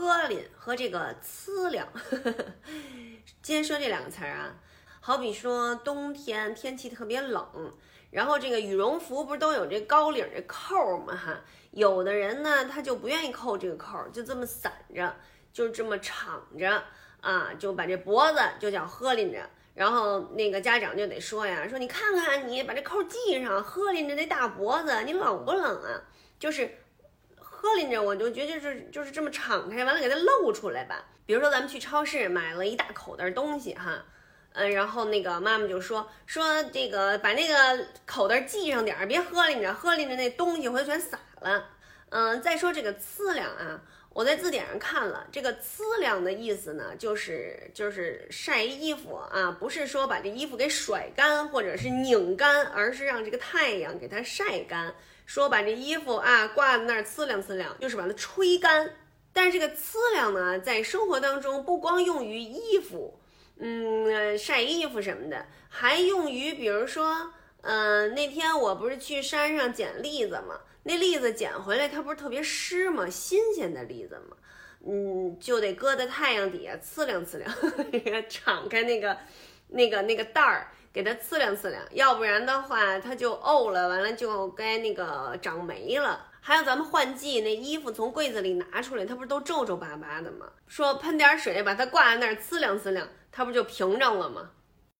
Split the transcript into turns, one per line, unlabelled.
喝淋和这个呲凉。今天说这两个词儿啊，好比说冬天天气特别冷，然后这个羽绒服不是都有这高领这扣吗？哈，有的人呢他就不愿意扣这个扣，就这么散着，就这么敞着啊，就把这脖子就叫喝淋着。然后那个家长就得说呀，说你看看你把这扣系上，喝淋着那大脖子，你冷不冷啊？就是喝淋着，我就觉得就是就是这么敞开，完了给它露出来吧。比如说咱们去超市买了一大口袋东西哈，嗯，然后那个妈妈就说说这个把那个口袋系上点儿，别喝淋着，喝淋着那东西回头全洒了。嗯，再说这个呲凉啊。我在字典上看了，这个呲凉的意思呢，就是就是晒衣服啊，不是说把这衣服给甩干或者是拧干，而是让这个太阳给它晒干。说把这衣服啊挂在那儿呲凉呲凉，就是把它吹干。但是这个呲凉呢，在生活当中不光用于衣服，嗯，晒衣服什么的，还用于比如说，嗯，那天我不是去山上捡栗子嘛？那栗子捡回来，它不是特别湿嘛？新鲜的栗子嘛，嗯，就得搁在太阳底下呲凉呲凉，敞开那个、那个、那个袋儿，给它呲凉呲凉，要不然的话它就沤了，完了就该那个长霉了。还有咱们换季，那衣服从柜子里拿出来，它不是都皱皱巴巴的吗？说喷点水把它挂在那儿呲凉呲凉，它不就平整了吗？